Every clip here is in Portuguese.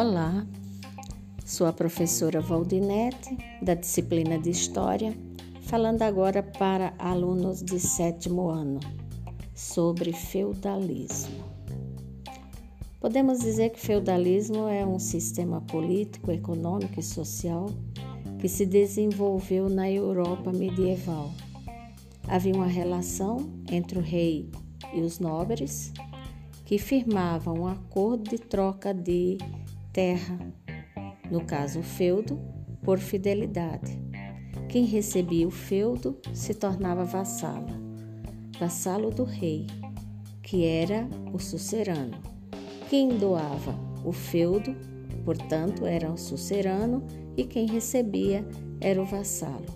Olá, sou a professora Valdinete, da disciplina de História, falando agora para alunos de sétimo ano sobre feudalismo. Podemos dizer que feudalismo é um sistema político, econômico e social que se desenvolveu na Europa medieval. Havia uma relação entre o rei e os nobres que firmavam um acordo de troca de terra, no caso o feudo, por fidelidade. Quem recebia o feudo se tornava vassalo, vassalo do rei, que era o sucerano. Quem doava o feudo, portanto, era o sucerano, e quem recebia era o vassalo.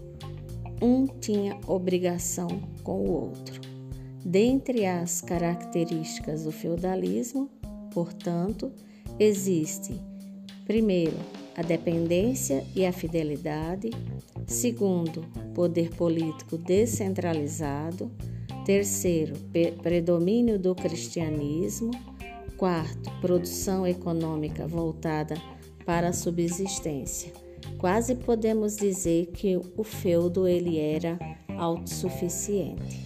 Um tinha obrigação com o outro. Dentre as características do feudalismo, portanto, existe, primeiro, a dependência e a fidelidade, segundo, poder político descentralizado, terceiro, predomínio do cristianismo, quarto, produção econômica voltada para a subsistência. Quase podemos dizer que o feudo ele era autossuficiente.